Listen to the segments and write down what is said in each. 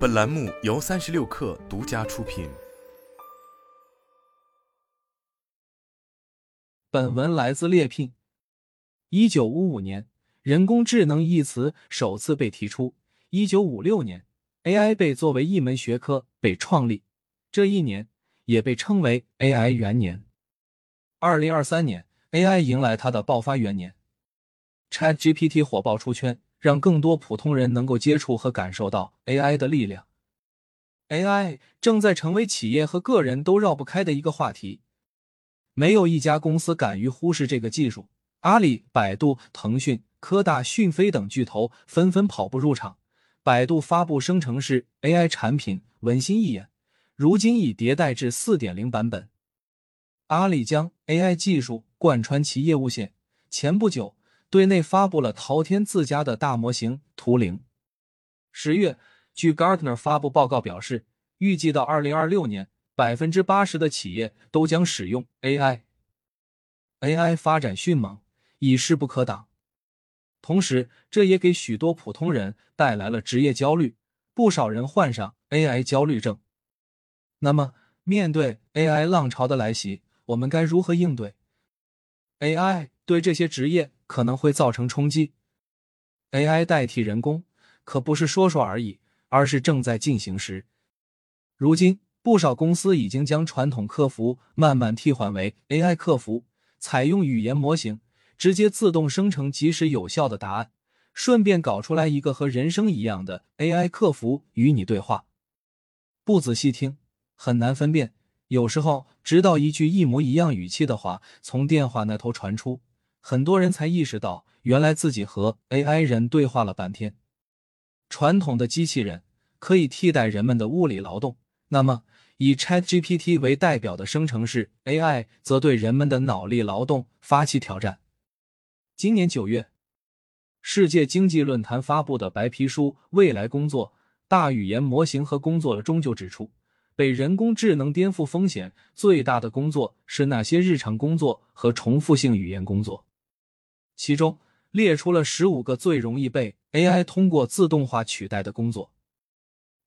本栏目由三十六氪独家出品。本文来自猎聘。一九五五年，人工智能一词首次被提出；一九五六年，AI 被作为一门学科被创立，这一年也被称为 AI 元年。二零二三年，AI 迎来它的爆发元年，ChatGPT 火爆出圈。让更多普通人能够接触和感受到 AI 的力量。AI 正在成为企业和个人都绕不开的一个话题，没有一家公司敢于忽视这个技术。阿里、百度、腾讯、科大讯飞等巨头纷纷跑步入场。百度发布生成式 AI 产品“文心一言”，如今已迭代至4.0版本。阿里将 AI 技术贯穿其业务线。前不久。对内发布了滔天自家的大模型图灵。十月，据 Gartner 发布报告表示，预计到二零二六年，百分之八十的企业都将使用 AI。AI 发展迅猛，已势不可挡。同时，这也给许多普通人带来了职业焦虑，不少人患上 AI 焦虑症。那么，面对 AI 浪潮的来袭，我们该如何应对？AI 对这些职业？可能会造成冲击。AI 代替人工可不是说说而已，而是正在进行时。如今，不少公司已经将传统客服慢慢替换为 AI 客服，采用语言模型直接自动生成及时有效的答案，顺便搞出来一个和人声一样的 AI 客服与你对话。不仔细听，很难分辨。有时候，直到一句一模一样语气的话从电话那头传出。很多人才意识到，原来自己和 AI 人对话了半天。传统的机器人可以替代人们的物理劳动，那么以 ChatGPT 为代表的生成式 AI 则对人们的脑力劳动发起挑战。今年九月，世界经济论坛发布的白皮书《未来工作：大语言模型和工作》中就指出。被人工智能颠覆风险最大的工作是那些日常工作和重复性语言工作。其中列出了十五个最容易被 AI 通过自动化取代的工作。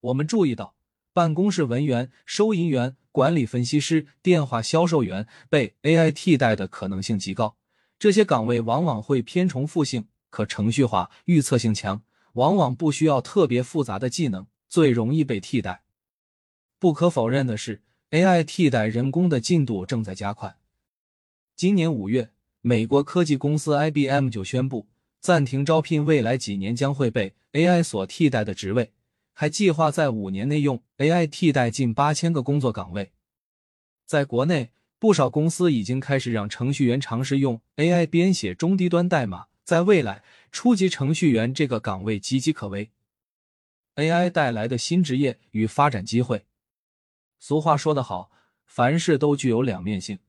我们注意到，办公室文员、收银员、管理分析师、电话销售员被 AI 替代的可能性极高。这些岗位往往会偏重复性、可程序化、预测性强，往往不需要特别复杂的技能，最容易被替代。不可否认的是，AI 替代人工的进度正在加快。今年五月。美国科技公司 IBM 就宣布暂停招聘未来几年将会被 AI 所替代的职位，还计划在五年内用 AI 替代近八千个工作岗位。在国内，不少公司已经开始让程序员尝试用 AI 编写中低端代码。在未来，初级程序员这个岗位岌岌可危。AI 带来的新职业与发展机会。俗话说得好，凡事都具有两面性。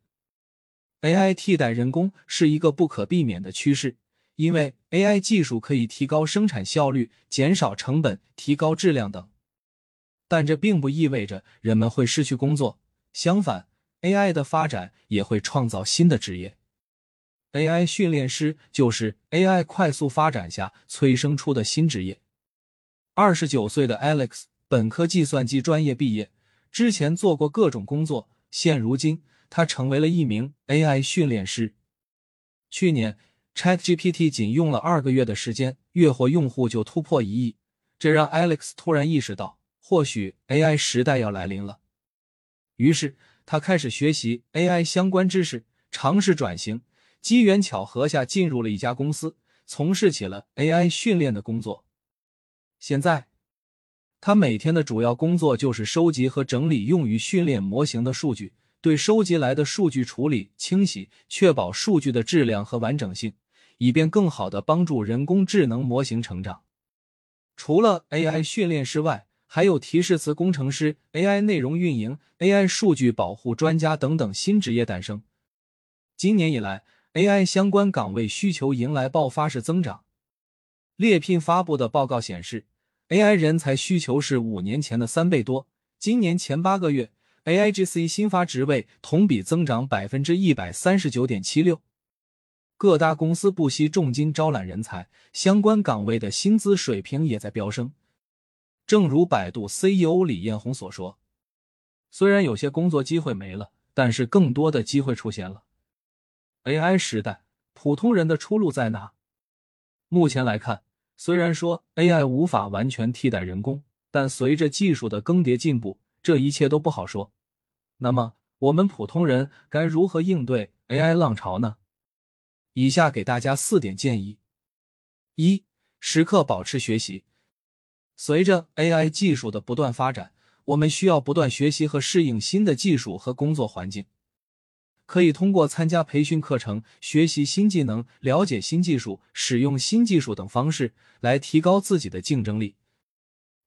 AI 替代人工是一个不可避免的趋势，因为 AI 技术可以提高生产效率、减少成本、提高质量等。但这并不意味着人们会失去工作，相反，AI 的发展也会创造新的职业。AI 训练师就是 AI 快速发展下催生出的新职业。二十九岁的 Alex 本科计算机专业毕业，之前做过各种工作，现如今。他成为了一名 AI 训练师。去年，ChatGPT 仅用了二个月的时间，月活用户就突破一亿，这让 Alex 突然意识到，或许 AI 时代要来临了。于是，他开始学习 AI 相关知识，尝试转型。机缘巧合下，进入了一家公司，从事起了 AI 训练的工作。现在，他每天的主要工作就是收集和整理用于训练模型的数据。对收集来的数据处理、清洗，确保数据的质量和完整性，以便更好的帮助人工智能模型成长。除了 AI 训练师外，还有提示词工程师、AI 内容运营、AI 数据保护专家等等新职业诞生。今年以来，AI 相关岗位需求迎来爆发式增长。猎聘发布的报告显示，AI 人才需求是五年前的三倍多。今年前八个月。AIGC 新发职位同比增长百分之一百三十九点七六，各大公司不惜重金招揽人才，相关岗位的薪资水平也在飙升。正如百度 CEO 李彦宏所说：“虽然有些工作机会没了，但是更多的机会出现了。”AI 时代，普通人的出路在哪？目前来看，虽然说 AI 无法完全替代人工，但随着技术的更迭进步，这一切都不好说。那么，我们普通人该如何应对 AI 浪潮呢？以下给大家四点建议：一、时刻保持学习。随着 AI 技术的不断发展，我们需要不断学习和适应新的技术和工作环境。可以通过参加培训课程、学习新技能、了解新技术、使用新技术等方式来提高自己的竞争力。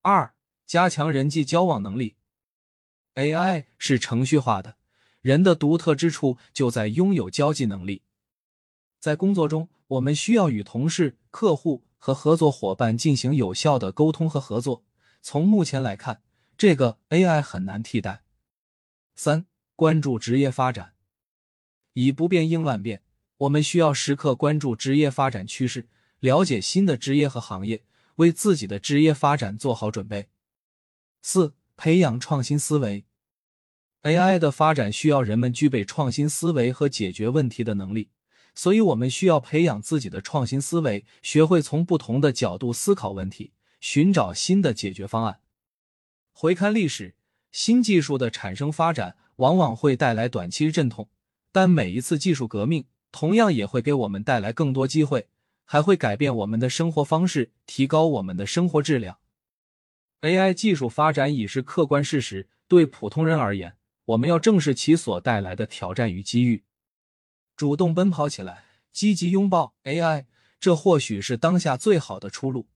二、加强人际交往能力。AI 是程序化的，人的独特之处就在拥有交际能力。在工作中，我们需要与同事、客户和合作伙伴进行有效的沟通和合作。从目前来看，这个 AI 很难替代。三、关注职业发展。以不变应万变，我们需要时刻关注职业发展趋势，了解新的职业和行业，为自己的职业发展做好准备。四、培养创新思维。AI 的发展需要人们具备创新思维和解决问题的能力，所以我们需要培养自己的创新思维，学会从不同的角度思考问题，寻找新的解决方案。回看历史，新技术的产生发展往往会带来短期阵痛。但每一次技术革命，同样也会给我们带来更多机会，还会改变我们的生活方式，提高我们的生活质量。AI 技术发展已是客观事实，对普通人而言，我们要正视其所带来的挑战与机遇，主动奔跑起来，积极拥抱 AI，这或许是当下最好的出路。